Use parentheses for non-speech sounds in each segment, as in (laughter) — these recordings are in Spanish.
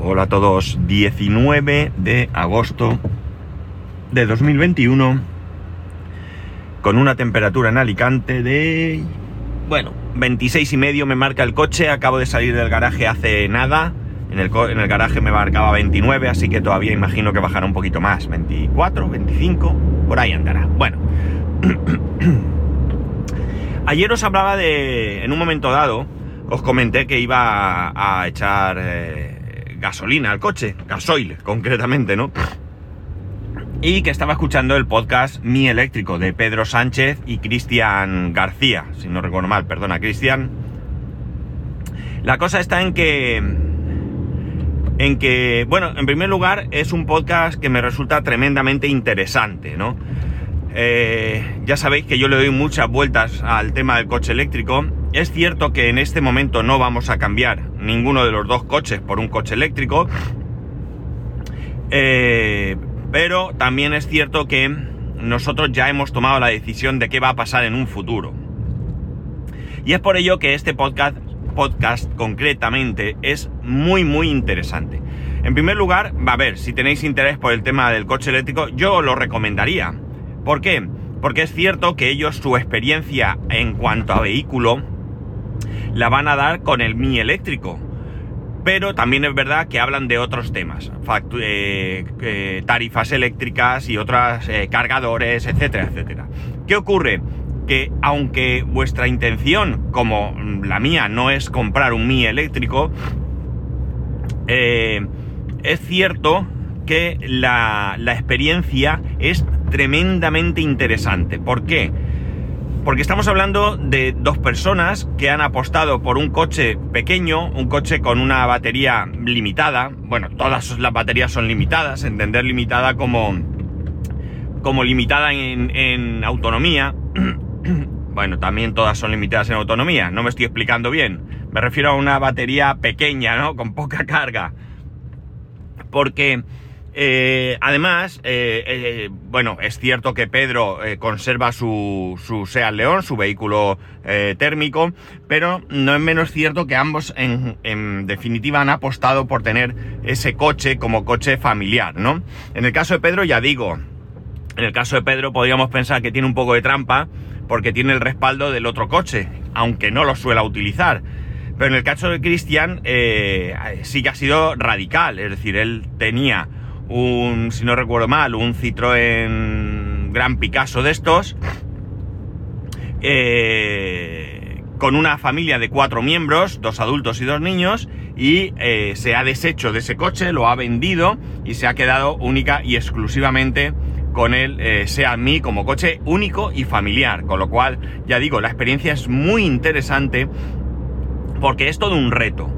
Hola a todos, 19 de agosto de 2021 con una temperatura en Alicante de... Bueno, 26 y medio me marca el coche, acabo de salir del garaje hace nada, en el, en el garaje me marcaba 29, así que todavía imagino que bajará un poquito más, 24, 25, por ahí andará. Bueno, (clears throat) ayer os hablaba de, en un momento dado, os comenté que iba a, echar... Eh, gasolina al coche, gasoil concretamente, ¿no? Y que estaba escuchando el podcast Mi Eléctrico de Pedro Sánchez y Cristian García, si no recuerdo mal, perdona, Cristian. La cosa está en que. En que, bueno, en primer lugar, es un podcast que me resulta tremendamente interesante, ¿no? Eh, ya sabéis que yo le doy muchas vueltas al tema del coche eléctrico es cierto que en este momento no vamos a cambiar ninguno de los dos coches por un coche eléctrico, eh, pero también es cierto que nosotros ya hemos tomado la decisión de qué va a pasar en un futuro. Y es por ello que este podcast, podcast concretamente es muy muy interesante. En primer lugar, va a ver, si tenéis interés por el tema del coche eléctrico, yo lo recomendaría. ¿Por qué? Porque es cierto que ellos su experiencia en cuanto a vehículo la van a dar con el Mi eléctrico. Pero también es verdad que hablan de otros temas, eh, eh, tarifas eléctricas y otros eh, cargadores, etcétera, etcétera. ¿Qué ocurre? Que aunque vuestra intención, como la mía, no es comprar un Mi eléctrico, es cierto que la, la experiencia es tremendamente interesante. ¿Por qué? Porque estamos hablando de dos personas que han apostado por un coche pequeño, un coche con una batería limitada. Bueno, todas las baterías son limitadas, entender limitada como, como limitada en, autonomía. (clears throat) bueno, también todas son limitadas en autonomía, no me estoy explicando bien. Me refiero a una batería pequeña, ¿no? Con poca carga. Porque eh, además, eh, eh, bueno, es cierto que Pedro conserva su, su Seat León, su vehículo térmico, pero no es menos cierto que ambos en, definitiva han apostado por tener ese coche como coche familiar, ¿no? En el caso de Pedro, ya digo, en el caso de Pedro podríamos pensar que tiene un poco de trampa porque tiene el respaldo del otro coche, aunque no lo suela utilizar. Pero en el caso de Cristian sí que ha sido radical, es decir, él tenía un, si no recuerdo mal, un Citroën Gran Picasso de estos, eh, con una familia de cuatro miembros, dos adultos y dos niños, y eh, se ha deshecho de ese coche, lo ha vendido y se ha quedado única y exclusivamente con el eh, Mi como coche único y familiar, con lo cual, ya digo, la experiencia es muy interesante porque es todo un reto.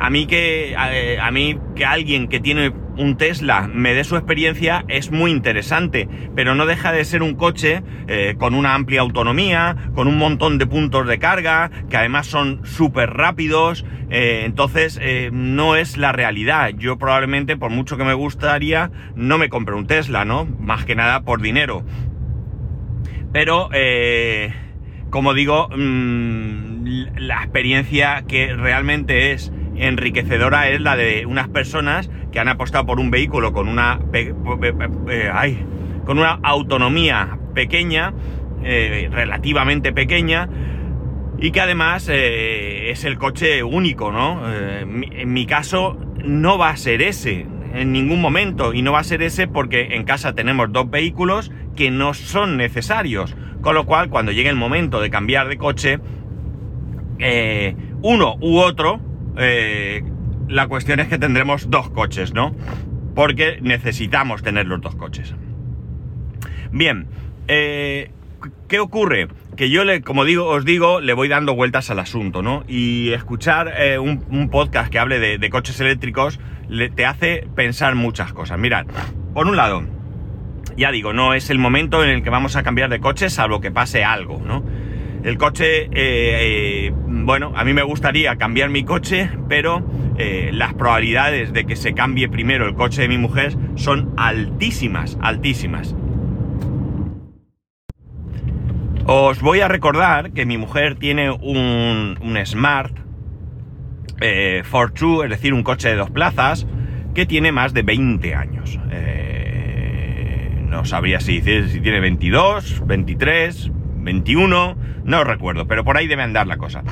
A mí que a, mí que alguien que tiene un Tesla me dé su experiencia es muy interesante, pero no deja de ser un coche eh, con una amplia autonomía, con un montón de puntos de carga, que además son súper rápidos, eh, entonces eh, no es la realidad. Yo probablemente, por mucho que me gustaría, no me compre un Tesla, ¿no? Más que nada por dinero. Pero, como digo, mm, la experiencia que realmente es enriquecedora es la de unas personas que han apostado por un vehículo con una, eh, con una autonomía pequeña, eh, relativamente pequeña, y que además eh, es el coche único, ¿no? en mi caso no va a ser ese en ningún momento, y no va a ser ese porque en casa tenemos dos vehículos que no son necesarios, con lo cual cuando llegue el momento de cambiar de coche, uno u otro, eh, la cuestión es que tendremos dos coches, ¿no? Porque necesitamos tener los dos coches. Bien, eh, ¿qué ocurre? Que yo, le, como digo, os digo, le voy dando vueltas al asunto, ¿no? Y escuchar eh, un, podcast que hable de, coches eléctricos te hace pensar muchas cosas. Mirad, por un lado, ya digo, no es el momento en el que vamos a cambiar de coche, salvo que pase algo, ¿no? El coche, eh, bueno, a mí me gustaría cambiar mi coche, pero eh, las probabilidades de que se cambie primero el coche de mi mujer son altísimas, altísimas. Os voy a recordar que mi mujer tiene un, Smart, eh, Fortwo, es decir, un coche de dos plazas, que tiene más de 20 años. Eh, no sabría si, si tiene 22, 23, 21, no recuerdo, pero por ahí debe andar la cosa.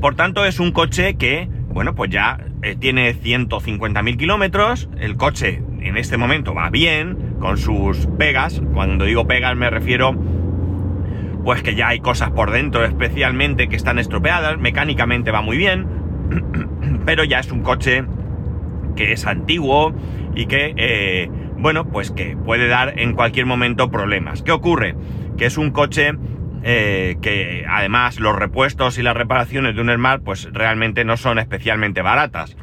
Por tanto, es un coche que, bueno, pues ya eh, tiene 150.000 kilómetros. El coche en este momento va bien, con sus pegas. Cuando digo pegas me refiero, pues que ya hay cosas por dentro, especialmente que están estropeadas. Mecánicamente va muy bien, (clears throat) pero ya es un coche que es antiguo y que, eh, bueno, pues que puede dar en cualquier momento problemas. ¿Qué ocurre? Que es un coche eh, que además los repuestos y las reparaciones de un Smart pues realmente no son especialmente baratas.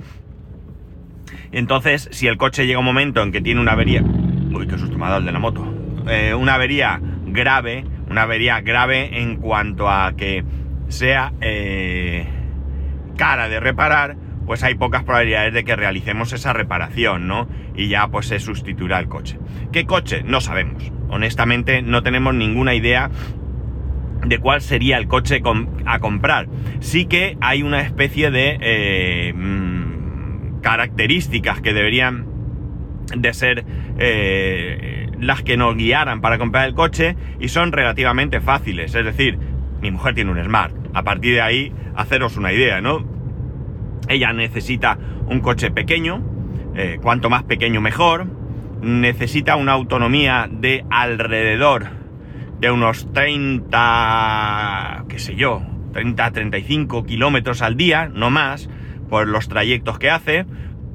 Entonces, si el coche llega un momento en que tiene una avería... Uy, qué susto me ha dado el de la moto. Eh, una avería grave, una avería grave en cuanto a que sea eh, cara de reparar, pues hay pocas probabilidades de que realicemos esa reparación, ¿no? Y ya pues se sustituirá el coche. ¿Qué coche? No sabemos. Honestamente no tenemos ninguna idea de cuál sería el coche a comprar. Sí que hay una especie de eh, mm, características que deberían de ser eh, las que nos guiaran para comprar el coche y son relativamente fáciles. Es decir, mi mujer tiene un Smart. A partir de ahí, haceros una idea, ¿no? Ella necesita un coche pequeño, eh, cuanto más pequeño mejor. Necesita una autonomía de alrededor de unos 30, qué sé yo, 30, 35 kilómetros al día, no más, por los trayectos que hace.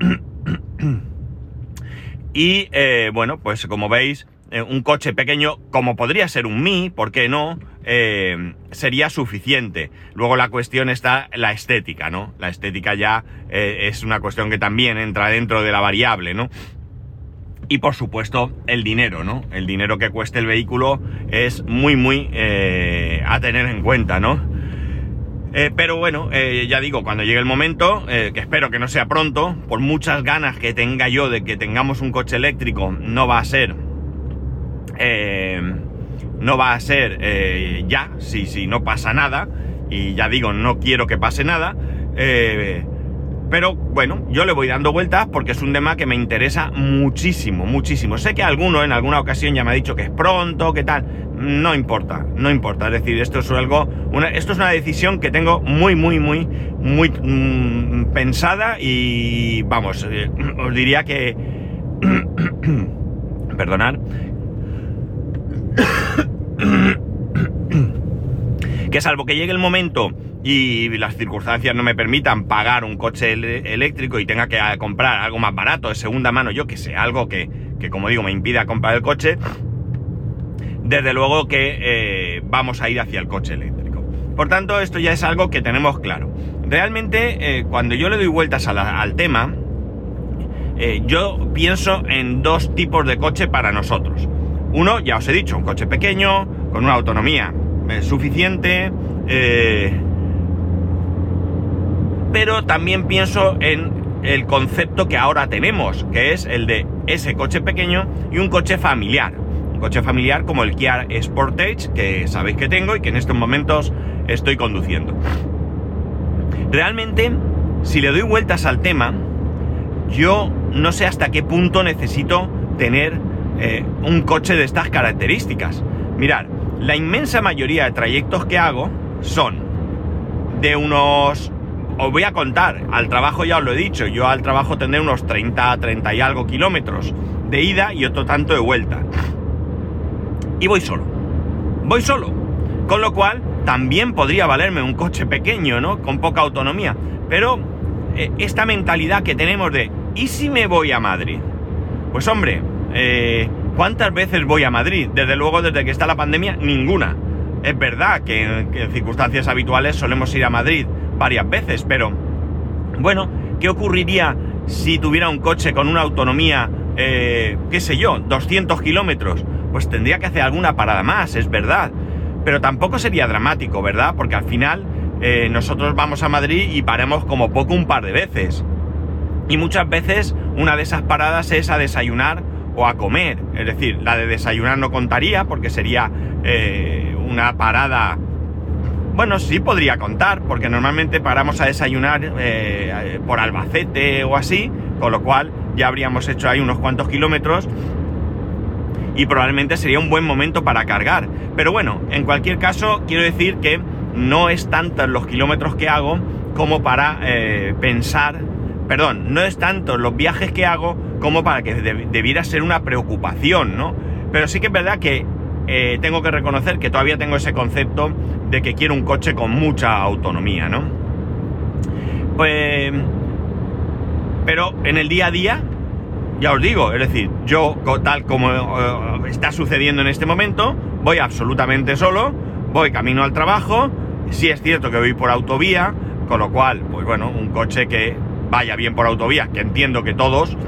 (clears throat) y eh, bueno, pues como veis, eh, un coche pequeño, como podría ser un Mi, ¿por qué no? Eh, sería suficiente. Luego la cuestión está la estética, ¿no? La estética ya es una cuestión que también entra dentro de la variable, ¿no? y por supuesto el dinero, ¿no? El dinero que cueste el vehículo es muy, muy eh, a tener en cuenta, ¿no? Eh, pero bueno, eh, ya digo, cuando llegue el momento, que espero que no sea pronto, por muchas ganas que tenga yo de que tengamos un coche eléctrico, no va a ser... no va a ser ya, si, si no pasa nada, y ya digo, no quiero que pase nada, pero bueno, yo le voy dando vueltas porque es un tema que me interesa muchísimo, muchísimo. Sé que alguno en alguna ocasión ya me ha dicho que es pronto, que tal. No importa, no importa. Es decir, esto es algo, esto es una decisión que tengo muy, muy, muy, muy mm, pensada y vamos, eh, os diría que, (coughs) perdonad, que salvo que llegue el momento y las circunstancias no me permitan pagar un coche eléctrico y tenga que ah, comprar algo más barato de segunda mano, yo que sé, algo que, como digo me impida comprar el coche, desde luego que eh, vamos a ir hacia el coche eléctrico. Por tanto, esto ya es algo que tenemos claro. Realmente, eh, cuando yo le doy vueltas al tema, eh, yo pienso en dos tipos de coche para nosotros. Uno, ya os he dicho, un coche pequeño, con una autonomía suficiente, pero también pienso en el concepto que ahora tenemos, que es el de ese coche pequeño y un coche familiar. Un coche familiar como el Kia Sportage, que sabéis que tengo y que en estos momentos estoy conduciendo. Realmente, si le doy vueltas al tema, yo no sé hasta qué punto necesito tener eh, un coche de estas características. Mirad, la inmensa mayoría de trayectos que hago son de unos os voy a contar, al trabajo ya os lo he dicho, yo al trabajo tendré unos 30, 30 y algo kilómetros de ida y otro tanto de vuelta. Y voy solo. Voy solo. Con lo cual, también podría valerme un coche pequeño, ¿no? Con poca autonomía. Pero eh, esta mentalidad que tenemos de, ¿y si me voy a Madrid? Pues hombre, eh, ¿cuántas veces voy a Madrid? Desde luego, desde que está la pandemia, ninguna. Es verdad que en circunstancias habituales solemos ir a Madrid varias veces, pero bueno, ¿qué ocurriría si tuviera un coche con una autonomía, eh, qué sé yo, 200 kilómetros? Pues tendría que hacer alguna parada más, es verdad. Pero tampoco sería dramático, ¿verdad? Porque al final eh, nosotros vamos a Madrid y paremos como poco un par de veces. Y muchas veces una de esas paradas es a desayunar o a comer. Es decir, la de desayunar no contaría porque sería eh, una parada bueno, sí podría contar, porque normalmente paramos a desayunar eh, por Albacete o así, con lo cual ya habríamos hecho ahí unos cuantos kilómetros y probablemente sería un buen momento para cargar. Pero bueno, en cualquier caso, quiero decir que no es tantos los kilómetros que hago como para eh, pensar, perdón, no es tanto los viajes que hago como para que debiera ser una preocupación, ¿no? Pero sí que es verdad que eh, tengo que reconocer que todavía tengo ese concepto de que quiero un coche con mucha autonomía, ¿no? Pues... Pero en el día a día, ya os digo, es decir, yo tal como eh, está sucediendo en este momento, voy absolutamente solo, voy camino al trabajo, sí es cierto que voy por autovía, con lo cual, pues bueno, un coche que vaya bien por autovía, que entiendo que todos,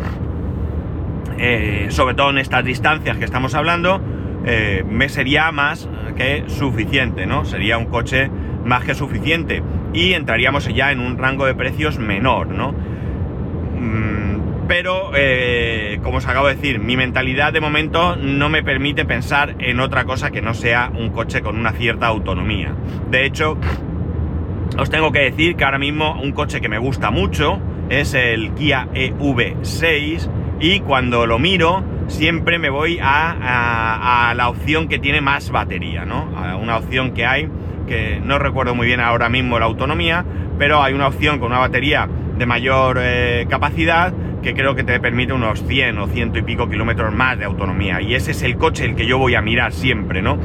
eh, sobre todo en estas distancias que estamos hablando, eh, me sería más que suficiente, ¿no? Sería un coche más que suficiente y entraríamos ya en un rango de precios menor, ¿no? Mm, pero, eh, como os acabo de decir, mi mentalidad de momento no me permite pensar en otra cosa que no sea un coche con una cierta autonomía. De hecho, os tengo que decir que ahora mismo un coche que me gusta mucho es el Kia EV6 y cuando lo miro siempre me voy a, la opción que tiene más batería, ¿no? A una opción que hay, que no recuerdo muy bien ahora mismo la autonomía, pero hay una opción con una batería de mayor eh, capacidad que creo que te permite unos 100 o ciento y pico kilómetros más de autonomía. Y ese es el coche el que yo voy a mirar siempre, ¿no?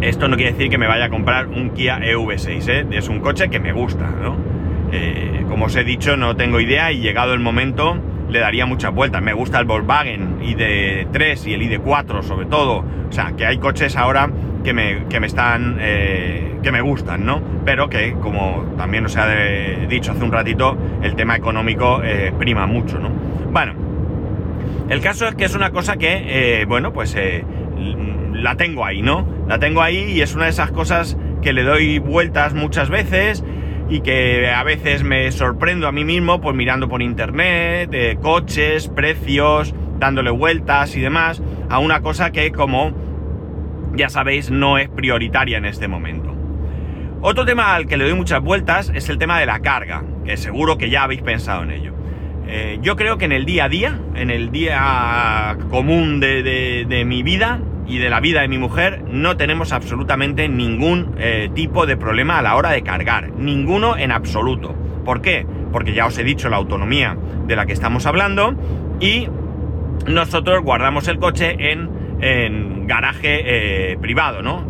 Esto no quiere decir que me vaya a comprar un Kia EV6, ¿eh? Es un coche que me gusta, ¿no? Eh, como os he dicho, no tengo idea y llegado el momento le daría muchas vueltas. Me gusta el Volkswagen ID3 y el ID4 sobre todo. O sea, que hay coches ahora que me, que me están... Eh, que me gustan, ¿no? Pero que, como también os he dicho hace un ratito, el tema económico eh, prima mucho, ¿no? Bueno, el caso es que es una cosa que, bueno, pues la tengo ahí, ¿no? La tengo ahí y es una de esas cosas que le doy vueltas muchas veces y que a veces me sorprendo a mí mismo pues mirando por internet, eh, coches, precios, dándole vueltas y demás a una cosa que como ya sabéis no es prioritaria en este momento. Otro tema al que le doy muchas vueltas es el tema de la carga, que seguro que ya habéis pensado en ello. Eh, yo creo que en el día a día, en el día común de mi vida, y de la vida de mi mujer no tenemos absolutamente ningún eh, tipo de problema a la hora de cargar, ninguno en absoluto. ¿Por qué? Porque ya os he dicho la autonomía de la que estamos hablando y nosotros guardamos el coche en, garaje eh, privado, ¿no?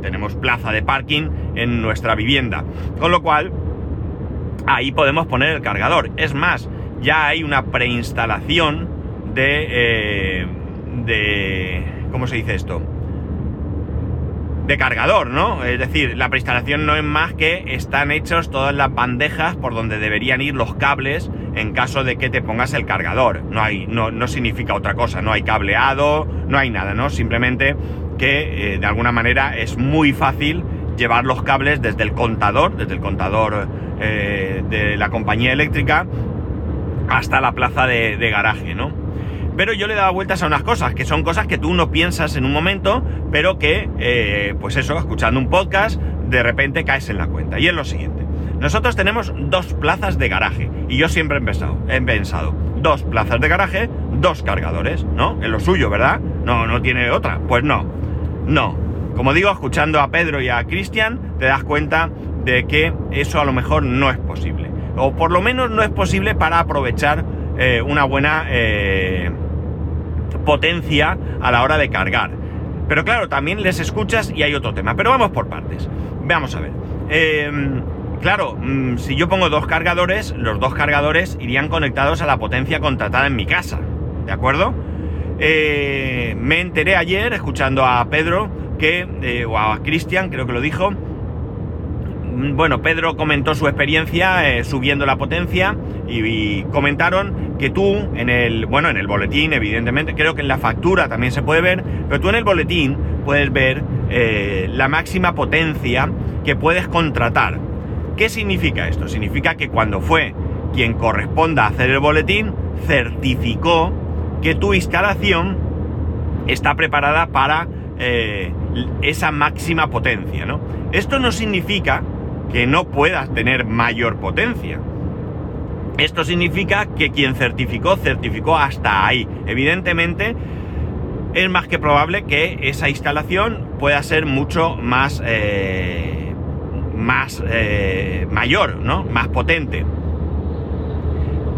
tenemos plaza de parking en nuestra vivienda, con lo cual ahí podemos poner el cargador. Es más, ya hay una preinstalación de, eh, de ¿Cómo se dice esto? de cargador, ¿no? Es decir, la preinstalación no es más que están hechos todas las bandejas por donde deberían ir los cables en caso de que te pongas el cargador. No hay, no, no significa otra cosa, no hay cableado, no hay nada, ¿no? Simplemente que eh, de alguna manera es muy fácil llevar los cables desde el contador, desde el contador eh, de la compañía eléctrica, hasta la plaza de garaje, ¿no? Pero yo le daba vueltas a unas cosas, que son cosas que tú no piensas en un momento, pero que, eh, pues eso, escuchando un podcast, de repente caes en la cuenta. Y es lo siguiente. Nosotros tenemos dos plazas de garaje, y yo siempre he pensado, he pensado, dos plazas de garaje, dos cargadores, ¿no? Es lo suyo, ¿verdad? No, no tiene otra. Pues no, no. Como digo, escuchando a Pedro y a Cristian, te das cuenta de que eso a lo mejor no es posible. O por lo menos no es posible para aprovechar eh, una buena eh, potencia a la hora de cargar. Pero claro, también les escuchas y hay otro tema. Pero vamos por partes. Vamos a ver. Em, claro, mm, si yo pongo dos cargadores, los dos cargadores irían conectados a la potencia contratada en mi casa. ¿De acuerdo? Eh, me enteré ayer, escuchando a Pedro, que, o a Cristian, creo que lo dijo, bueno, Pedro comentó su experiencia eh, subiendo la potencia y, comentaron que tú en el, bueno, en el boletín, evidentemente, creo que en la factura también se puede ver, pero tú en el boletín puedes ver eh, la máxima potencia que puedes contratar. ¿Qué significa esto? Significa que cuando fue quien corresponda a hacer el boletín, certificó que tu instalación está preparada para eh, esa máxima potencia, ¿no? Esto no significa que no puedas tener mayor potencia. Esto significa que quien certificó, certificó hasta ahí. Evidentemente, es más que probable que esa instalación pueda ser mucho más, eh, más eh, mayor, ¿no? Más potente.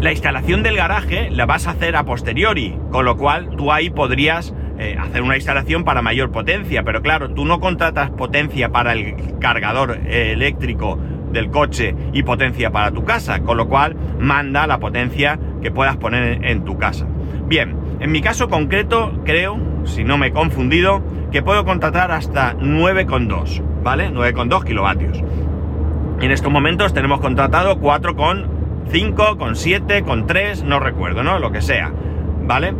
La instalación del garaje la vas a hacer a posteriori, con lo cual tú ahí podrías eh, hacer una instalación para mayor potencia, pero claro, tú no contratas potencia para el cargador eléctrico del coche y potencia para tu casa, con lo cual manda la potencia que puedas poner en tu casa. Bien, en mi caso concreto creo, si no me he confundido, que puedo contratar hasta 9,2, ¿vale? 9,2 kilovatios. En estos momentos tenemos contratado 4,5, con 7, con 3, no recuerdo, ¿no? Lo que sea, ¿vale?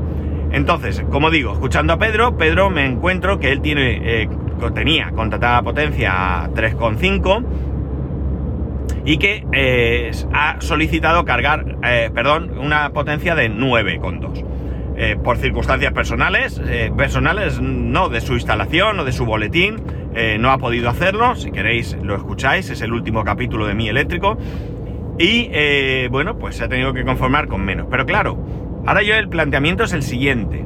Entonces, como digo, escuchando a Pedro, Pedro me encuentro que él tiene, eh, tenía contratada potencia 3,5 y que eh, ha solicitado cargar, eh, perdón, una potencia de 9,2. Eh, por circunstancias personales, personales no de su instalación o de su boletín, no ha podido hacerlo, si queréis lo escucháis, es el último capítulo de mi eléctrico, y bueno, pues se ha tenido que conformar con menos. Pero claro, ahora yo el planteamiento es el siguiente.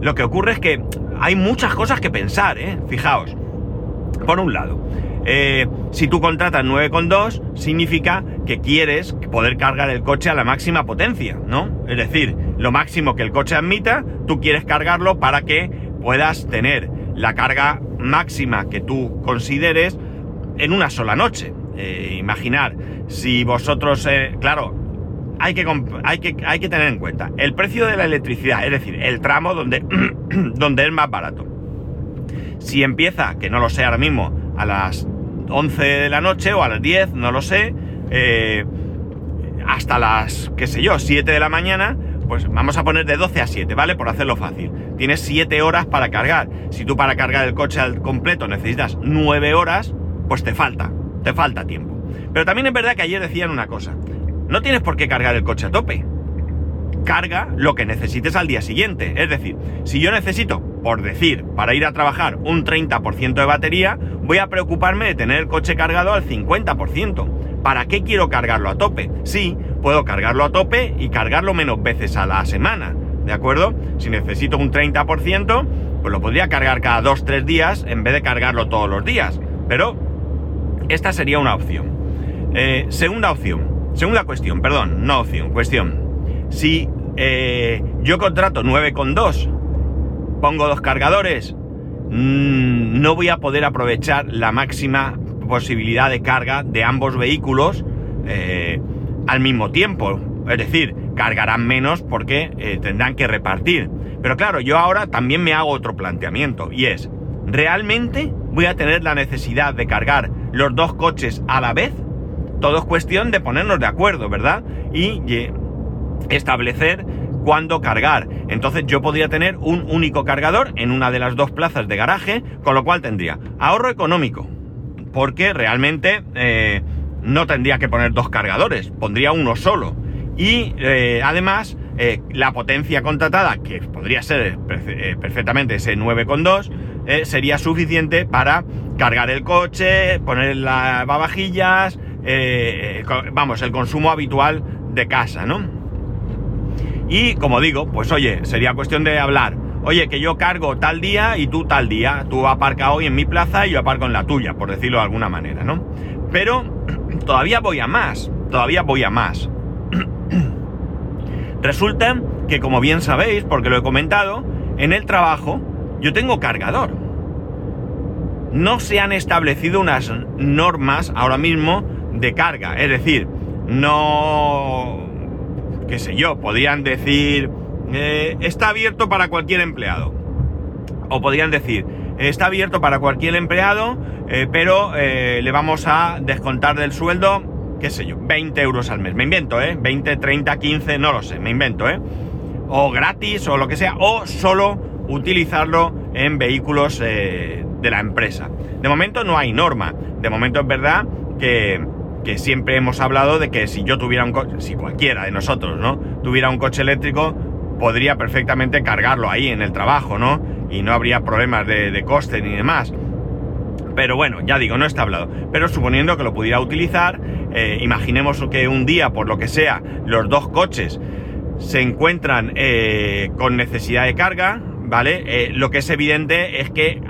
Lo que ocurre es que hay muchas cosas que pensar, ¿eh? Fijaos. Por un lado, eh, si tú contratas 9,2, significa que quieres poder cargar el coche a la máxima potencia, ¿no? Es decir, lo máximo que el coche admita, tú quieres cargarlo para que puedas tener la carga máxima que tú consideres en una sola noche. Eh, imaginar, si vosotros, eh, claro, hay que, hay, que, hay que tener en cuenta el precio de la electricidad, es decir, el tramo donde, (clears throat) donde es más barato. Si empieza, que no lo sé ahora mismo, a las 11 de la noche o a las 10, no lo sé, eh, hasta las, qué sé yo, 7 de la mañana, pues vamos a poner de 12 a 7, ¿vale? Por hacerlo fácil. Tienes 7 horas para cargar. Si tú para cargar el coche al completo necesitas 9 horas, pues te falta, te falta tiempo. Pero también es verdad que ayer decían una cosa. No tienes por qué cargar el coche a tope. Carga lo que necesites al día siguiente. Es decir, si yo necesito por decir, para ir a trabajar un 30% de batería, voy a preocuparme de tener el coche cargado al 50%. ¿Para qué quiero cargarlo a tope? Sí, puedo cargarlo a tope y cargarlo menos veces a la semana, ¿de acuerdo? Si necesito un 30%, pues lo podría cargar cada 2-3 días en vez de cargarlo todos los días. Pero esta sería una opción. Eh, segunda opción, segunda cuestión, perdón, no opción, cuestión. Si eh, yo contrato 9,2 pongo dos cargadores, mm, no voy a poder aprovechar la máxima posibilidad de carga de ambos vehículos eh, al mismo tiempo. Es decir, cargarán menos porque eh, tendrán que repartir. Pero claro, yo ahora también me hago otro planteamiento y es, ¿realmente voy a tener la necesidad de cargar los dos coches a la vez? Todo es cuestión de ponernos de acuerdo, ¿verdad? Y establecer cuándo cargar. Entonces yo podría tener un único cargador en una de las dos plazas de garaje, con lo cual tendría ahorro económico, porque realmente eh, no tendría que poner dos cargadores, pondría uno solo. Y eh, además eh, la potencia contratada, que podría ser perfectamente ese 9,2, sería suficiente para cargar el coche, poner las babajillas, vamos, el consumo habitual de casa, ¿no? Y como digo, pues oye, sería cuestión de hablar. Oye, que yo cargo tal día y tú tal día. Tú aparca hoy en mi plaza y yo aparco en la tuya, por decirlo de alguna manera, ¿no? Pero (clears throat) todavía voy a más. Todavía voy a más. (clears throat) Resulta que, como bien sabéis, porque lo he comentado, en el trabajo yo tengo cargador. No se han establecido unas normas ahora mismo de carga. Es decir, no qué sé yo, podrían decir, eh, está abierto para cualquier empleado. O podrían decir, está abierto para cualquier empleado, eh, pero eh, le vamos a descontar del sueldo, qué sé yo, 20 euros al mes. Me invento, ¿eh? 20, 30, 15, no lo sé, me invento, ¿eh? O gratis o lo que sea, o solo utilizarlo en vehículos de la empresa. De momento no hay norma. De momento es verdad que que siempre hemos hablado de que si yo tuviera un coche, si cualquiera de nosotros, ¿no? Tuviera un coche eléctrico, podría perfectamente cargarlo ahí en el trabajo, ¿no? y no habría problemas de, coste ni demás. Pero bueno, ya digo, no está hablado. Pero suponiendo que lo pudiera utilizar, eh, imaginemos que un día, por lo que sea, los dos coches se encuentran eh, con necesidad de carga, ¿vale? Eh, lo que es evidente es que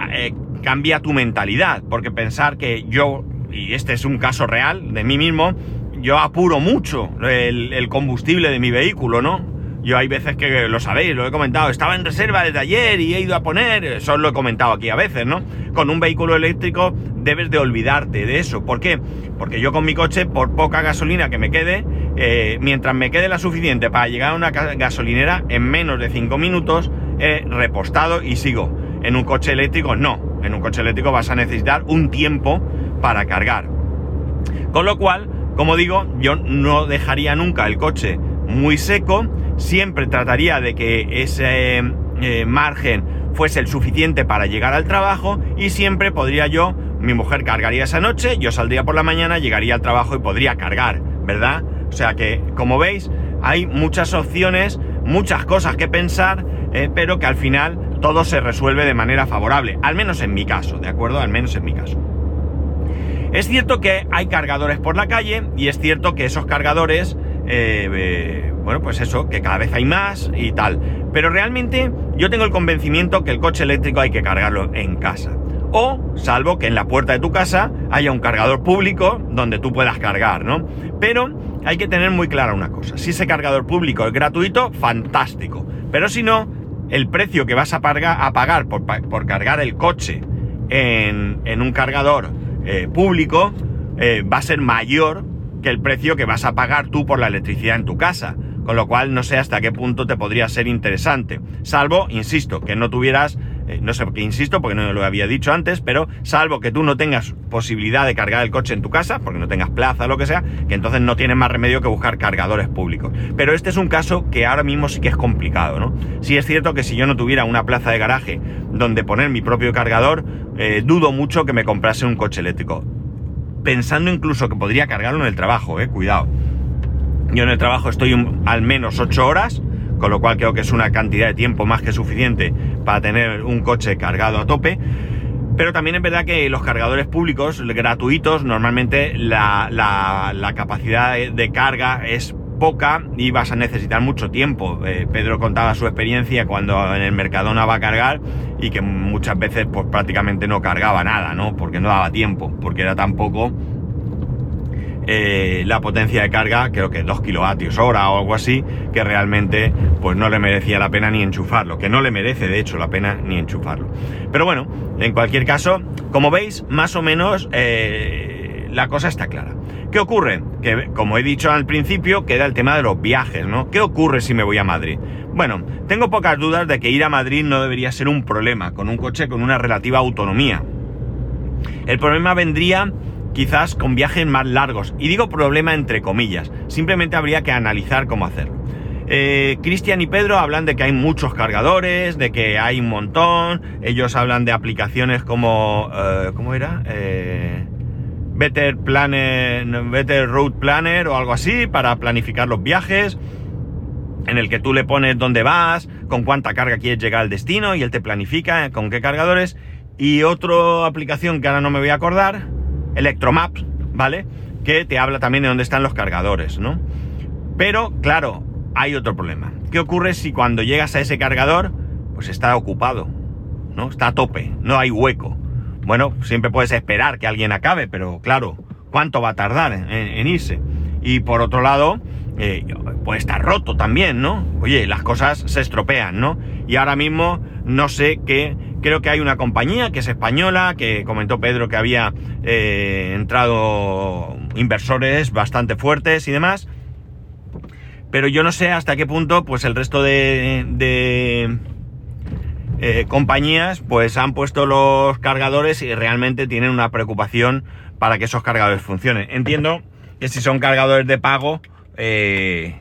cambia tu mentalidad, porque pensar que yo, y este es un caso real de mí mismo, yo apuro mucho el, combustible de mi vehículo, ¿no? Yo hay veces que lo sabéis, lo he comentado, estaba en reserva desde ayer y he ido a poner, eso lo he comentado aquí a veces, ¿no? Con un vehículo eléctrico debes de olvidarte de eso. ¿Por qué? Porque yo con mi coche, por poca gasolina que me quede, eh, mientras me quede la suficiente para llegar a una gasolinera, en menos de 5 minutos he repostado y sigo. En un coche eléctrico no, en un coche eléctrico vas a necesitar un tiempo para cargar. Con lo cual, como digo, yo no dejaría nunca el coche muy seco, siempre trataría de que ese eh, margen fuese el suficiente para llegar al trabajo y siempre podría yo, mi mujer cargaría esa noche, yo saldría por la mañana, llegaría al trabajo y podría cargar, ¿verdad? O sea que, como veis, hay muchas opciones, muchas cosas que pensar, eh, pero que al final todo se resuelve de manera favorable, al menos en mi caso, ¿de acuerdo? Al menos en mi caso. Es cierto que hay cargadores por la calle y es cierto que esos cargadores, eh, eh, bueno, pues eso, que cada vez hay más y tal. Pero realmente yo tengo el convencimiento que el coche eléctrico hay que cargarlo en casa. O, salvo que en la puerta de tu casa haya un cargador público donde tú puedas cargar, ¿no? Pero hay que tener muy clara una cosa. Si ese cargador público es gratuito, fantástico. Pero si no, el precio que vas a, pagar, por, cargar el coche en, un cargador eh, público eh, va a ser mayor que el precio que vas a pagar tú por la electricidad en tu casa. Con lo cual no sé hasta qué punto te podría ser interesante. Salvo, insisto, que no tuvieras eh, no sé por qué insisto, porque no lo había dicho antes, pero salvo que tú no tengas posibilidad de cargar el coche en tu casa, porque no tengas plaza o lo que sea, que entonces no tienes más remedio que buscar cargadores públicos. Pero este es un caso que ahora mismo sí que es complicado, ¿no? Sí es cierto que si yo no tuviera una plaza de garaje donde poner mi propio cargador, eh, dudo mucho que me comprase un coche eléctrico. Pensando incluso que podría cargarlo en el trabajo, eh, cuidado. Yo en el trabajo estoy al menos 8 horas, con lo cual creo que es una cantidad de tiempo más que suficiente para tener un coche cargado a tope. Pero también es verdad que los cargadores públicos, gratuitos, normalmente la, capacidad de carga es poca y vas a necesitar mucho tiempo. Eh, Pedro contaba su experiencia cuando en el Mercadona va a cargar y que muchas veces pues prácticamente no cargaba nada, ¿no? Porque no daba tiempo, porque era tan poco eh, la potencia de carga, creo que 2 kilovatios hora o algo así, que realmente pues no le merecía la pena ni enchufarlo, que no le merece de hecho la pena ni enchufarlo. Pero bueno, en cualquier caso, como veis, más o menos eh, la cosa está clara. ¿Qué ocurre? Que, como he dicho al principio, queda el tema de los viajes, ¿no? ¿Qué ocurre si me voy a Madrid? Bueno, tengo pocas dudas de que ir a Madrid no debería ser un problema con un coche con una relativa autonomía. El problema vendría quizás con viajes más largos. Y digo problema entre comillas, simplemente habría que analizar cómo hacerlo. Eh, Cristian y Pedro hablan de que hay muchos cargadores, de que hay un montón, ellos hablan de aplicaciones como... Eh, ¿Cómo era? Eh, Better Planner, Better Route Planner o algo así para planificar los viajes, en el que tú le pones dónde vas, con cuánta carga quieres llegar al destino y él te planifica con qué cargadores. Y otra aplicación que ahora no me voy a acordar, Electromaps, ¿vale? Que te habla también de dónde están los cargadores, ¿no? Pero, claro, hay otro problema. ¿Qué ocurre si cuando llegas a ese cargador, pues está ocupado, ¿no? Está a tope, no hay hueco. Bueno, siempre puedes esperar que alguien acabe, pero claro, ¿cuánto va a tardar en, irse? Y por otro lado, eh, puede estar roto también, ¿no? Oye, las cosas se estropean, ¿no? Y ahora mismo no sé qué Creo que hay una compañía que es española, que comentó Pedro que había eh, entrado inversores bastante fuertes y demás. Pero yo no sé hasta qué punto, pues el resto de, eh, compañías, pues han puesto los cargadores y realmente tienen una preocupación para que esos cargadores funcionen. Entiendo que si son cargadores de pago, eh,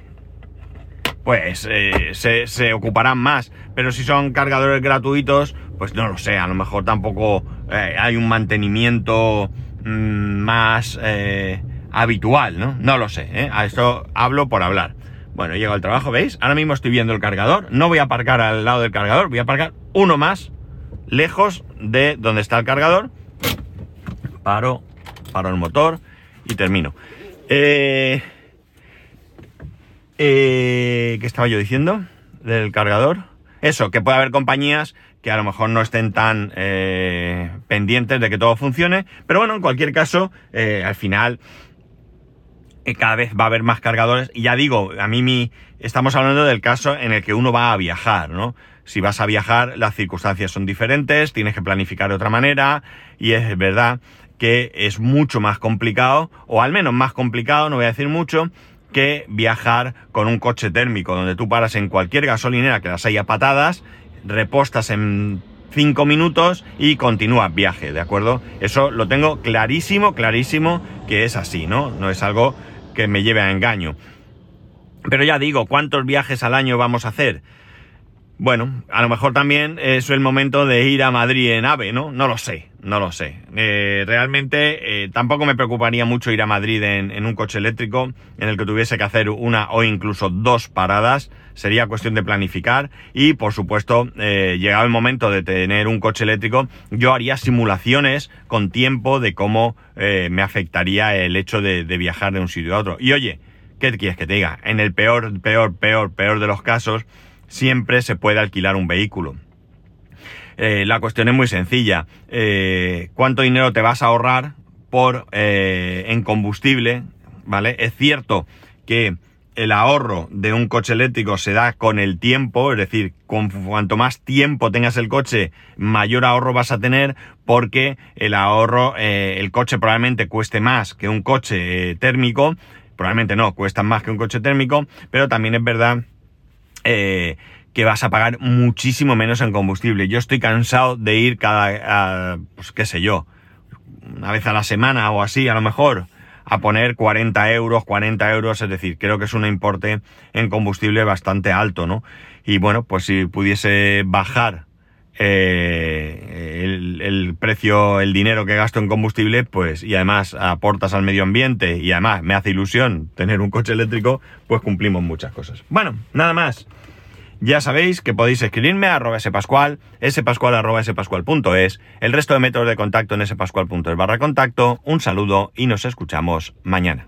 pues se, se, ocuparán más. Pero si son cargadores gratuitos, pues no lo sé, a lo mejor tampoco eh, hay un mantenimiento mm, más eh, habitual, ¿no? No lo sé, ¿eh? A esto hablo por hablar. Bueno, llego al trabajo, ¿veis? Ahora mismo estoy viendo el cargador, no voy a aparcar al lado del cargador, voy a aparcar uno más lejos de donde está el cargador. Paro, paro el motor y termino. Eh, eh, ¿Qué estaba yo diciendo? Del cargador. Eso, que puede haber compañías que a lo mejor no estén tan eh, pendientes de que todo funcione. Pero bueno, en cualquier caso, eh, al final eh, cada vez va a haber más cargadores. Y ya digo, a mí mi, estamos hablando del caso en el que uno va a viajar, ¿no? Si vas a viajar, las circunstancias son diferentes, tienes que planificar de otra manera, y es verdad que es mucho más complicado, o al menos más complicado, no voy a decir mucho, que viajar con un coche térmico, donde tú paras en cualquier gasolinera que las haya patadas, repostas en 5 minutos y continúas viaje, ¿de acuerdo? Eso lo tengo clarísimo, clarísimo que es así, ¿no? No es algo que me lleve a engaño. Pero ya digo, ¿cuántos viajes al año vamos a hacer? Bueno, a lo mejor también es el momento de ir a Madrid en AVE, ¿no? No lo sé, no lo sé. Eh, realmente eh, tampoco me preocuparía mucho ir a Madrid en, un coche eléctrico en el que tuviese que hacer una o incluso dos paradas. Sería cuestión de planificar y, por supuesto, eh, llegado el momento de tener un coche eléctrico, yo haría simulaciones con tiempo de cómo me afectaría el hecho de, de viajar de un sitio a otro. Y oye, ¿qué quieres que te diga? En el peor, peor, peor, peor de los casos, siempre se puede alquilar un vehículo. Eh, la cuestión es muy sencilla. Eh, ¿Cuánto dinero te vas a ahorrar por eh, en combustible? ¿Vale? Es cierto que el ahorro de un coche eléctrico se da con el tiempo, es decir, con cuanto más tiempo tengas el coche, mayor ahorro vas a tener, porque el ahorro, el coche probablemente cueste más que un coche térmico, probablemente no, cuesta más que un coche térmico, pero también es verdad eh, que vas a pagar muchísimo menos en combustible. Yo estoy cansado de ir cada, pues qué sé yo, una vez a la semana o así, a lo mejor, a poner 40 euros, 40 euros, es decir, creo que es un importe en combustible bastante alto, ¿no? Y bueno, pues si pudiese bajar eh, el, precio, el dinero que gasto en combustible, pues, y además aportas al medio ambiente y además me hace ilusión tener un coche eléctrico, pues cumplimos muchas cosas. Bueno, nada más. Ya sabéis que podéis escribirme a arroba spascual, spascual arroba spascual.es, el resto de métodos de contacto en spascual.es barra contacto. Un saludo y nos escuchamos mañana.